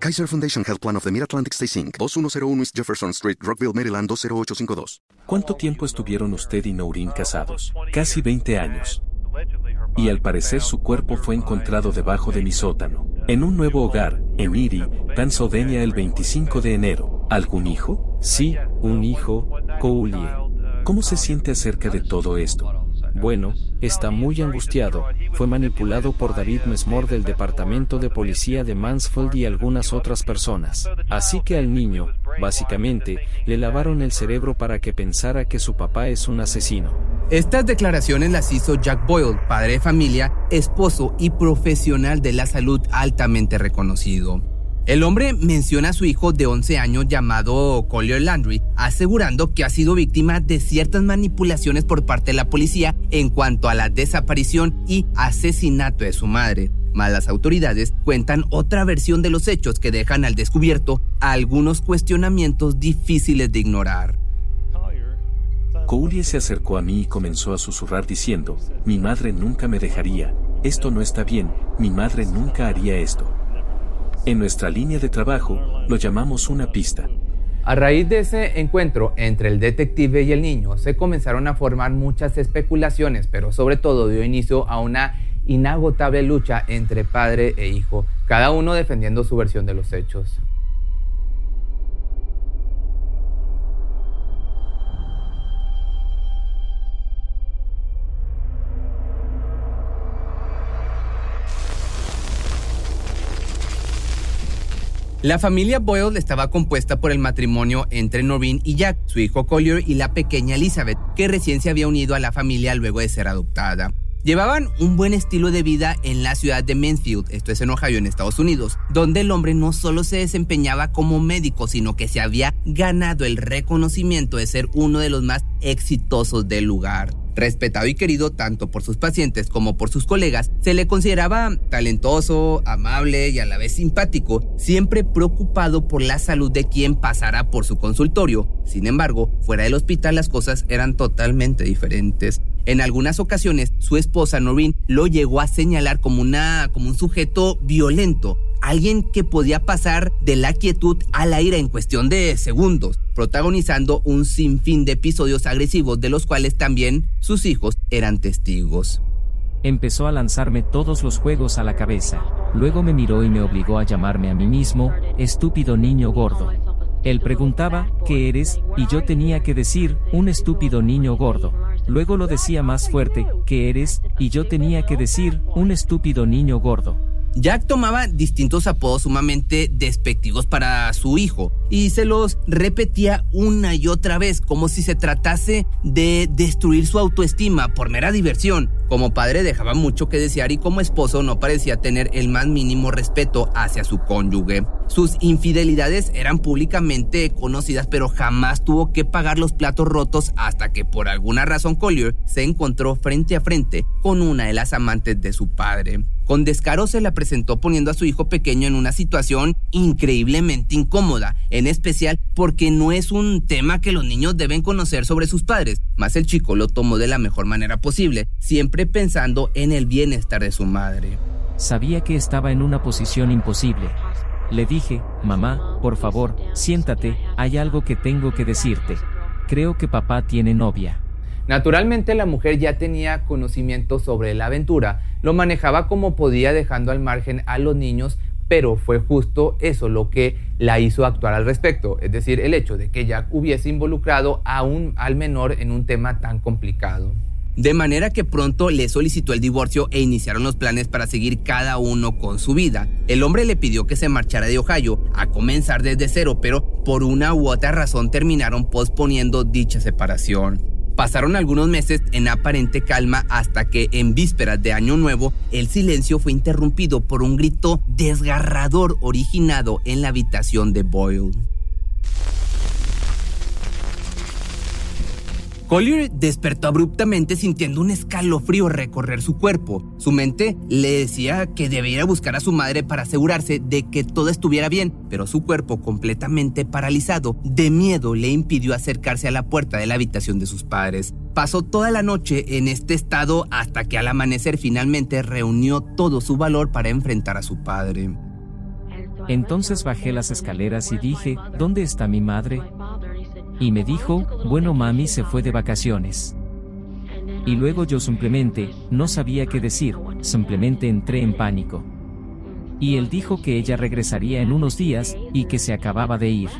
Kaiser Foundation Health Plan of the Mid-Atlantic Stay Inc., 2101 East Jefferson Street, Rockville, Maryland 20852. ¿Cuánto tiempo estuvieron usted y Noreen casados? Casi 20 años. Y al parecer su cuerpo fue encontrado debajo de mi sótano, en un nuevo hogar, en Erie, Pennsylvania el 25 de enero. ¿Algún hijo? Sí, un hijo, Coulier. ¿Cómo se siente acerca de todo esto? Bueno, está muy angustiado. Fue manipulado por David Mesmore del Departamento de Policía de Mansfield y algunas otras personas. Así que al niño, básicamente, le lavaron el cerebro para que pensara que su papá es un asesino. Estas declaraciones las hizo Jack Boyle, padre de familia, esposo y profesional de la salud altamente reconocido. El hombre menciona a su hijo de 11 años llamado Collier Landry, asegurando que ha sido víctima de ciertas manipulaciones por parte de la policía en cuanto a la desaparición y asesinato de su madre. Mas las autoridades cuentan otra versión de los hechos que dejan al descubierto algunos cuestionamientos difíciles de ignorar. Collier se acercó a mí y comenzó a susurrar diciendo, mi madre nunca me dejaría, esto no está bien, mi madre nunca haría esto. En nuestra línea de trabajo lo llamamos una pista. A raíz de ese encuentro entre el detective y el niño se comenzaron a formar muchas especulaciones, pero sobre todo dio inicio a una inagotable lucha entre padre e hijo, cada uno defendiendo su versión de los hechos. La familia Boyle estaba compuesta por el matrimonio entre Noreen y Jack, su hijo Collier y la pequeña Elizabeth, que recién se había unido a la familia luego de ser adoptada. Llevaban un buen estilo de vida en la ciudad de Mansfield, esto es en Ohio, en Estados Unidos, donde el hombre no solo se desempeñaba como médico, sino que se había ganado el reconocimiento de ser uno de los más exitosos del lugar. Respetado y querido tanto por sus pacientes como por sus colegas, se le consideraba talentoso, amable y a la vez simpático, siempre preocupado por la salud de quien pasara por su consultorio. Sin embargo, fuera del hospital las cosas eran totalmente diferentes. En algunas ocasiones, su esposa Noreen lo llegó a señalar como, una, como un sujeto violento, alguien que podía pasar de la quietud a la ira en cuestión de segundos, protagonizando un sinfín de episodios agresivos de los cuales también sus hijos eran testigos. Empezó a lanzarme todos los juegos a la cabeza. Luego me miró y me obligó a llamarme a mí mismo, estúpido niño gordo. Él preguntaba, ¿qué eres? Y yo tenía que decir, un estúpido niño gordo. Luego lo decía más fuerte, ¿qué eres? Y yo tenía que decir, un estúpido niño gordo. Jack tomaba distintos apodos sumamente despectivos para su hijo y se los repetía una y otra vez como si se tratase de destruir su autoestima por mera diversión. Como padre dejaba mucho que desear y como esposo no parecía tener el más mínimo respeto hacia su cónyuge. Sus infidelidades eran públicamente conocidas pero jamás tuvo que pagar los platos rotos hasta que por alguna razón Collier se encontró frente a frente con una de las amantes de su padre. Con descaro se la presentó poniendo a su hijo pequeño en una situación increíblemente incómoda, en especial porque no es un tema que los niños deben conocer sobre sus padres, más el chico lo tomó de la mejor manera posible, siempre pensando en el bienestar de su madre. Sabía que estaba en una posición imposible. Le dije, mamá, por favor, siéntate, hay algo que tengo que decirte. Creo que papá tiene novia. Naturalmente la mujer ya tenía conocimiento sobre la aventura, lo manejaba como podía dejando al margen a los niños, pero fue justo eso lo que la hizo actuar al respecto, es decir, el hecho de que Jack hubiese involucrado a un, al menor en un tema tan complicado. De manera que pronto le solicitó el divorcio e iniciaron los planes para seguir cada uno con su vida. El hombre le pidió que se marchara de Ohio a comenzar desde cero, pero por una u otra razón terminaron posponiendo dicha separación. Pasaron algunos meses en aparente calma hasta que en vísperas de Año Nuevo el silencio fue interrumpido por un grito desgarrador originado en la habitación de Boyle. Collier despertó abruptamente sintiendo un escalofrío recorrer su cuerpo. Su mente le decía que debía buscar a su madre para asegurarse de que todo estuviera bien, pero su cuerpo completamente paralizado de miedo le impidió acercarse a la puerta de la habitación de sus padres. Pasó toda la noche en este estado hasta que al amanecer finalmente reunió todo su valor para enfrentar a su padre. Entonces bajé las escaleras y dije, ¿dónde está mi madre? Y me dijo, bueno mami se fue de vacaciones. Y luego yo simplemente, no sabía qué decir, simplemente entré en pánico. Y él dijo que ella regresaría en unos días, y que se acababa de ir.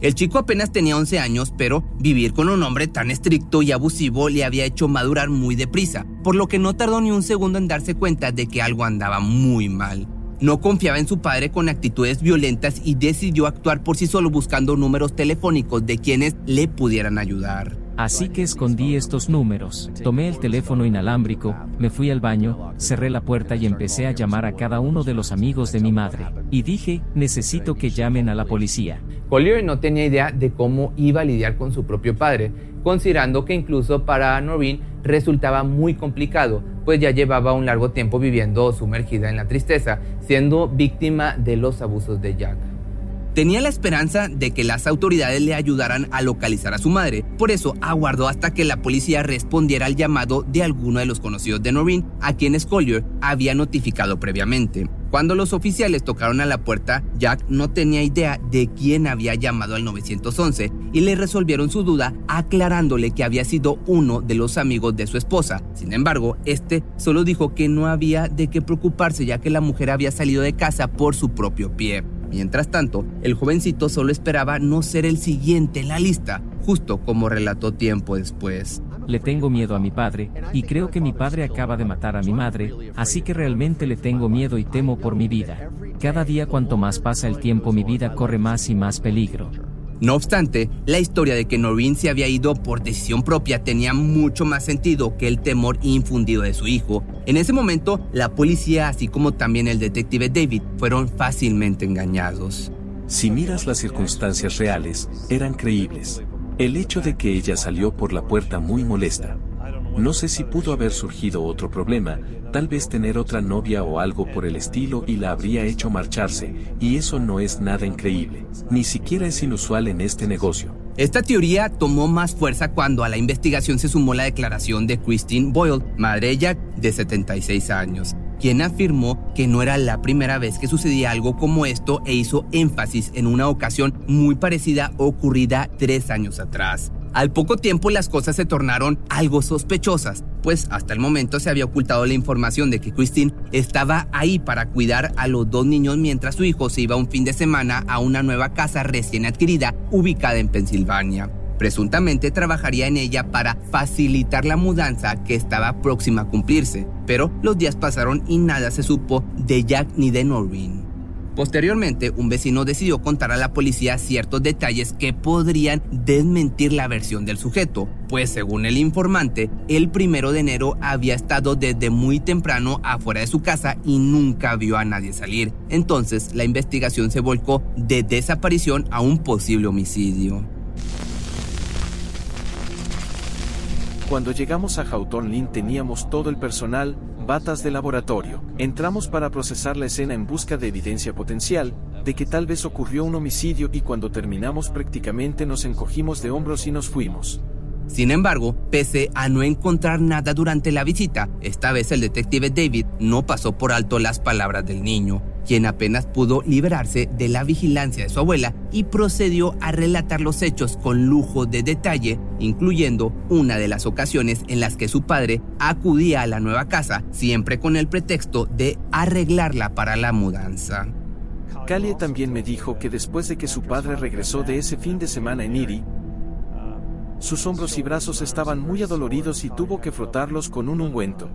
El chico apenas tenía 11 años, pero vivir con un hombre tan estricto y abusivo le había hecho madurar muy deprisa, por lo que no tardó ni un segundo en darse cuenta de que algo andaba muy mal. No confiaba en su padre con actitudes violentas y decidió actuar por sí solo buscando números telefónicos de quienes le pudieran ayudar. Así que escondí estos números, tomé el teléfono inalámbrico, me fui al baño, cerré la puerta y empecé a llamar a cada uno de los amigos de mi madre. Y dije, necesito que llamen a la policía. Collier no tenía idea de cómo iba a lidiar con su propio padre, considerando que incluso para Noreen resultaba muy complicado, pues ya llevaba un largo tiempo viviendo sumergida en la tristeza, siendo víctima de los abusos de Jack. Tenía la esperanza de que las autoridades le ayudaran a localizar a su madre, por eso aguardó hasta que la policía respondiera al llamado de alguno de los conocidos de Noreen, a quienes Collier había notificado previamente. Cuando los oficiales tocaron a la puerta, Jack no tenía idea de quién había llamado al 911 y le resolvieron su duda aclarándole que había sido uno de los amigos de su esposa. Sin embargo, este solo dijo que no había de qué preocuparse ya que la mujer había salido de casa por su propio pie. Mientras tanto, el jovencito solo esperaba no ser el siguiente en la lista, justo como relató tiempo después. Le tengo miedo a mi padre, y creo que mi padre acaba de matar a mi madre, así que realmente le tengo miedo y temo por mi vida. Cada día cuanto más pasa el tiempo mi vida corre más y más peligro. No obstante, la historia de que Noreen se había ido por decisión propia tenía mucho más sentido que el temor infundido de su hijo. En ese momento, la policía, así como también el detective David, fueron fácilmente engañados. Si miras las circunstancias reales, eran creíbles. El hecho de que ella salió por la puerta muy molesta. No sé si pudo haber surgido otro problema, tal vez tener otra novia o algo por el estilo y la habría hecho marcharse, y eso no es nada increíble, ni siquiera es inusual en este negocio. Esta teoría tomó más fuerza cuando a la investigación se sumó la declaración de Christine Boyle, madre de de 76 años, quien afirmó que no era la primera vez que sucedía algo como esto e hizo énfasis en una ocasión muy parecida ocurrida tres años atrás. Al poco tiempo las cosas se tornaron algo sospechosas, pues hasta el momento se había ocultado la información de que Christine estaba ahí para cuidar a los dos niños mientras su hijo se iba un fin de semana a una nueva casa recién adquirida ubicada en Pensilvania. Presuntamente trabajaría en ella para facilitar la mudanza que estaba próxima a cumplirse, pero los días pasaron y nada se supo de Jack ni de Noreen. Posteriormente, un vecino decidió contar a la policía ciertos detalles que podrían desmentir la versión del sujeto, pues según el informante, el primero de enero había estado desde muy temprano afuera de su casa y nunca vio a nadie salir. Entonces, la investigación se volcó de desaparición a un posible homicidio. Cuando llegamos a Houghton Lynn teníamos todo el personal, batas de laboratorio. Entramos para procesar la escena en busca de evidencia potencial, de que tal vez ocurrió un homicidio y cuando terminamos prácticamente nos encogimos de hombros y nos fuimos. Sin embargo, pese a no encontrar nada durante la visita, esta vez el detective David no pasó por alto las palabras del niño, quien apenas pudo liberarse de la vigilancia de su abuela y procedió a relatar los hechos con lujo de detalle, incluyendo una de las ocasiones en las que su padre acudía a la nueva casa, siempre con el pretexto de arreglarla para la mudanza. Callie también me dijo que después de que su padre regresó de ese fin de semana en Erie, sus hombros y brazos estaban muy adoloridos y tuvo que frotarlos con un ungüento.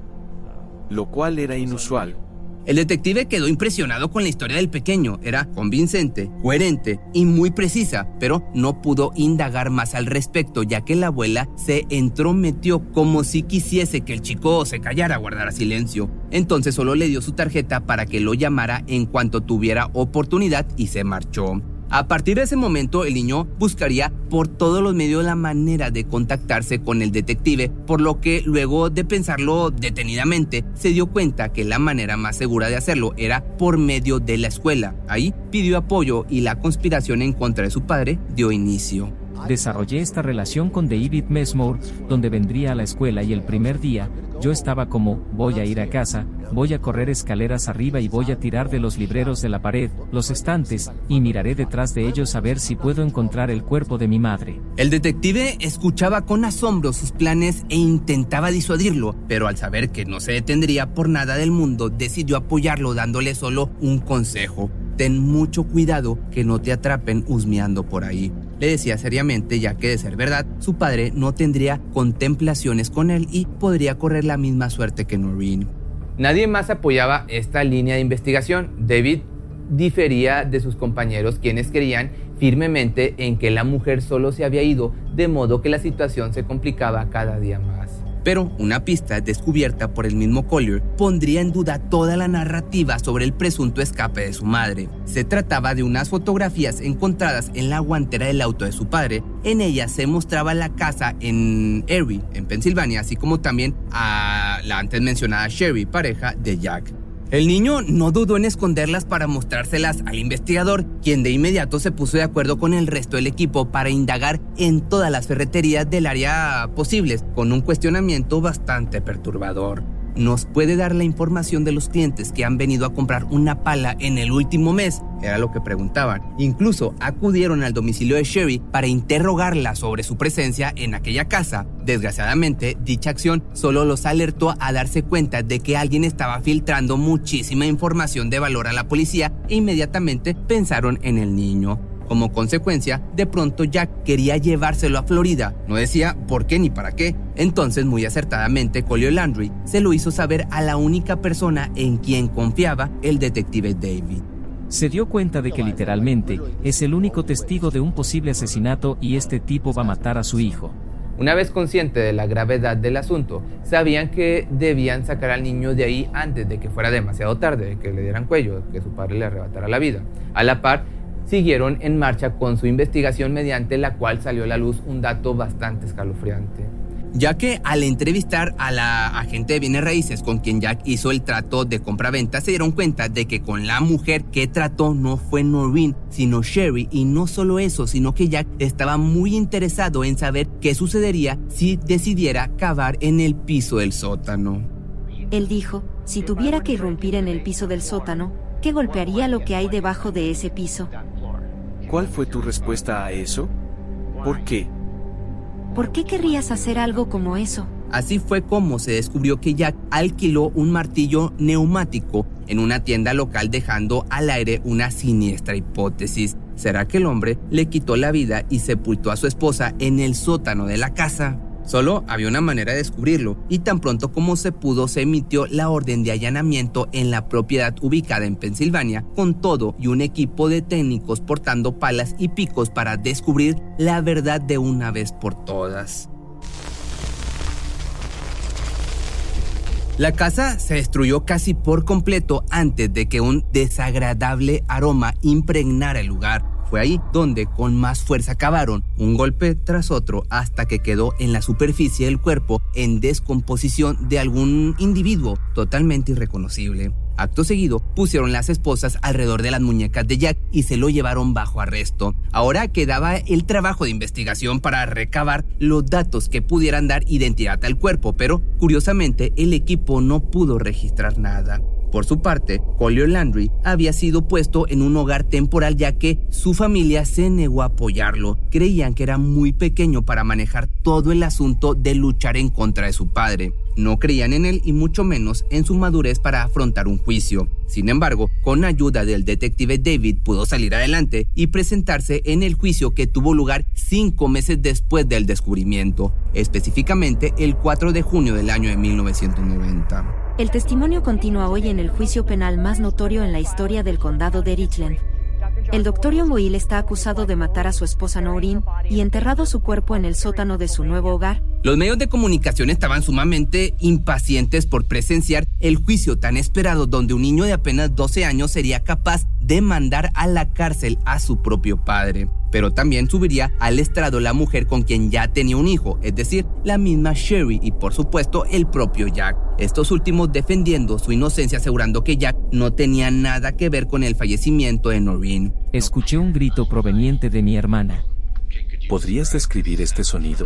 Lo cual era inusual. El detective quedó impresionado con la historia del pequeño. Era convincente, coherente y muy precisa, pero no pudo indagar más al respecto, ya que la abuela se entrometió como si quisiese que el chico se callara, guardara silencio. Entonces solo le dio su tarjeta para que lo llamara en cuanto tuviera oportunidad y se marchó. A partir de ese momento, el niño buscaría por todos los medios la manera de contactarse con el detective, por lo que luego de pensarlo detenidamente, se dio cuenta que la manera más segura de hacerlo era por medio de la escuela. Ahí pidió apoyo y la conspiración en contra de su padre dio inicio. Desarrollé esta relación con David Mesmore, donde vendría a la escuela y el primer día, yo estaba como, voy a ir a casa, voy a correr escaleras arriba y voy a tirar de los libreros de la pared, los estantes, y miraré detrás de ellos a ver si puedo encontrar el cuerpo de mi madre. El detective escuchaba con asombro sus planes e intentaba disuadirlo, pero al saber que no se detendría por nada del mundo, decidió apoyarlo dándole solo un consejo. Ten mucho cuidado que no te atrapen husmeando por ahí le decía seriamente ya que de ser verdad, su padre no tendría contemplaciones con él y podría correr la misma suerte que Noreen. Nadie más apoyaba esta línea de investigación. David difería de sus compañeros quienes creían firmemente en que la mujer solo se había ido, de modo que la situación se complicaba cada día más. Pero una pista descubierta por el mismo Collier pondría en duda toda la narrativa sobre el presunto escape de su madre. Se trataba de unas fotografías encontradas en la guantera del auto de su padre. En ellas se mostraba la casa en Erie, en Pensilvania, así como también a la antes mencionada Sherry, pareja de Jack. El niño no dudó en esconderlas para mostrárselas al investigador, quien de inmediato se puso de acuerdo con el resto del equipo para indagar en todas las ferreterías del área posibles, con un cuestionamiento bastante perturbador nos puede dar la información de los clientes que han venido a comprar una pala en el último mes? Era lo que preguntaban. Incluso acudieron al domicilio de Sherry para interrogarla sobre su presencia en aquella casa. Desgraciadamente, dicha acción solo los alertó a darse cuenta de que alguien estaba filtrando muchísima información de valor a la policía e inmediatamente pensaron en el niño. Como consecuencia, de pronto Jack quería llevárselo a Florida. No decía por qué ni para qué. Entonces, muy acertadamente, Collier Landry se lo hizo saber a la única persona en quien confiaba, el detective David. Se dio cuenta de que literalmente es el único testigo de un posible asesinato y este tipo va a matar a su hijo. Una vez consciente de la gravedad del asunto, sabían que debían sacar al niño de ahí antes de que fuera demasiado tarde, que le dieran cuello, que su padre le arrebatara la vida. A la par, siguieron en marcha con su investigación mediante la cual salió a la luz un dato bastante escalofriante. Ya que al entrevistar a la agente de bienes raíces con quien Jack hizo el trato de compra-venta, se dieron cuenta de que con la mujer que trató no fue Noreen, sino Sherry. Y no solo eso, sino que Jack estaba muy interesado en saber qué sucedería si decidiera cavar en el piso del sótano. Él dijo, si tuviera que irrumpir en el piso del sótano, ¿qué golpearía lo que hay debajo de ese piso? ¿Cuál fue tu respuesta a eso? ¿Por qué? ¿Por qué querrías hacer algo como eso? Así fue como se descubrió que Jack alquiló un martillo neumático en una tienda local dejando al aire una siniestra hipótesis. ¿Será que el hombre le quitó la vida y sepultó a su esposa en el sótano de la casa? Solo había una manera de descubrirlo, y tan pronto como se pudo se emitió la orden de allanamiento en la propiedad ubicada en Pensilvania, con todo y un equipo de técnicos portando palas y picos para descubrir la verdad de una vez por todas. La casa se destruyó casi por completo antes de que un desagradable aroma impregnara el lugar. Fue ahí donde con más fuerza cavaron un golpe tras otro hasta que quedó en la superficie del cuerpo en descomposición de algún individuo totalmente irreconocible. Acto seguido, pusieron las esposas alrededor de las muñecas de Jack y se lo llevaron bajo arresto. Ahora quedaba el trabajo de investigación para recabar los datos que pudieran dar identidad al cuerpo, pero curiosamente el equipo no pudo registrar nada. Por su parte, Collier Landry había sido puesto en un hogar temporal ya que su familia se negó a apoyarlo. Creían que era muy pequeño para manejar todo el asunto de luchar en contra de su padre. No creían en él y mucho menos en su madurez para afrontar un juicio. Sin embargo, con ayuda del detective David pudo salir adelante y presentarse en el juicio que tuvo lugar cinco meses después del descubrimiento, específicamente el 4 de junio del año de 1990. El testimonio continúa hoy en el juicio penal más notorio en la historia del condado de Richland. El doctor Young Boil está acusado de matar a su esposa Noreen y enterrado su cuerpo en el sótano de su nuevo hogar. Los medios de comunicación estaban sumamente impacientes por presenciar el juicio tan esperado donde un niño de apenas 12 años sería capaz de mandar a la cárcel a su propio padre. Pero también subiría al estrado la mujer con quien ya tenía un hijo, es decir, la misma Sherry y por supuesto el propio Jack. Estos últimos defendiendo su inocencia asegurando que Jack no tenía nada que ver con el fallecimiento de Noreen. Escuché un grito proveniente de mi hermana. ¿Podrías describir este sonido?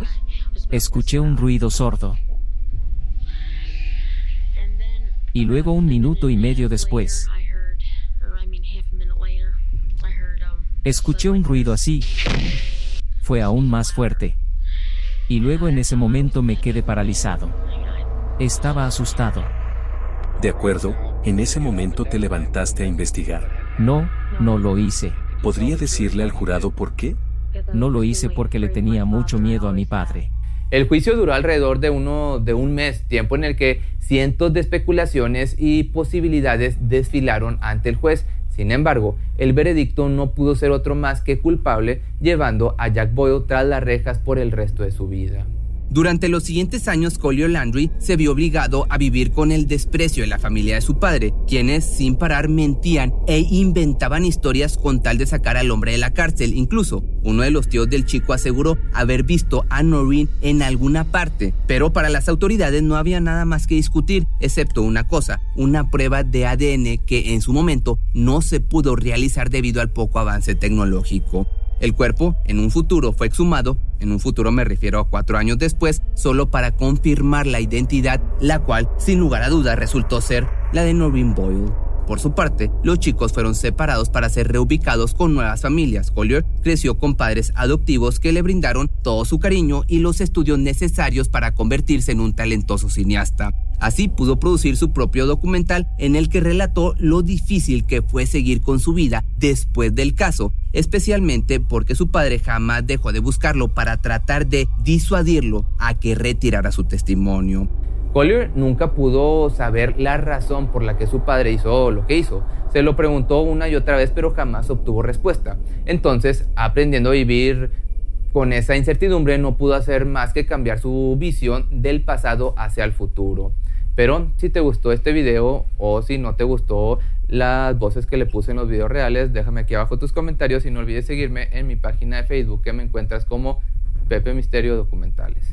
Escuché un ruido sordo. Y luego un minuto y medio después, escuché un ruido así. Fue aún más fuerte. Y luego en ese momento me quedé paralizado. Estaba asustado. De acuerdo, en ese momento te levantaste a investigar. No, no lo hice. ¿Podría decirle al jurado por qué? No lo hice porque le tenía mucho miedo a mi padre. El juicio duró alrededor de, uno, de un mes, tiempo en el que cientos de especulaciones y posibilidades desfilaron ante el juez. Sin embargo, el veredicto no pudo ser otro más que culpable, llevando a Jack Boyle tras las rejas por el resto de su vida. Durante los siguientes años, Collier Landry se vio obligado a vivir con el desprecio de la familia de su padre, quienes sin parar mentían e inventaban historias con tal de sacar al hombre de la cárcel. Incluso, uno de los tíos del chico aseguró haber visto a Noreen en alguna parte, pero para las autoridades no había nada más que discutir, excepto una cosa, una prueba de ADN que en su momento no se pudo realizar debido al poco avance tecnológico. El cuerpo, en un futuro, fue exhumado, en un futuro me refiero a cuatro años después, solo para confirmar la identidad, la cual, sin lugar a dudas, resultó ser la de Noreen Boyle. Por su parte, los chicos fueron separados para ser reubicados con nuevas familias. Collier creció con padres adoptivos que le brindaron todo su cariño y los estudios necesarios para convertirse en un talentoso cineasta. Así pudo producir su propio documental en el que relató lo difícil que fue seguir con su vida después del caso, especialmente porque su padre jamás dejó de buscarlo para tratar de disuadirlo a que retirara su testimonio. Collier nunca pudo saber la razón por la que su padre hizo lo que hizo. Se lo preguntó una y otra vez, pero jamás obtuvo respuesta. Entonces, aprendiendo a vivir con esa incertidumbre, no pudo hacer más que cambiar su visión del pasado hacia el futuro. Pero si te gustó este video o si no te gustó las voces que le puse en los videos reales, déjame aquí abajo tus comentarios y no olvides seguirme en mi página de Facebook que me encuentras como Pepe Misterio Documentales.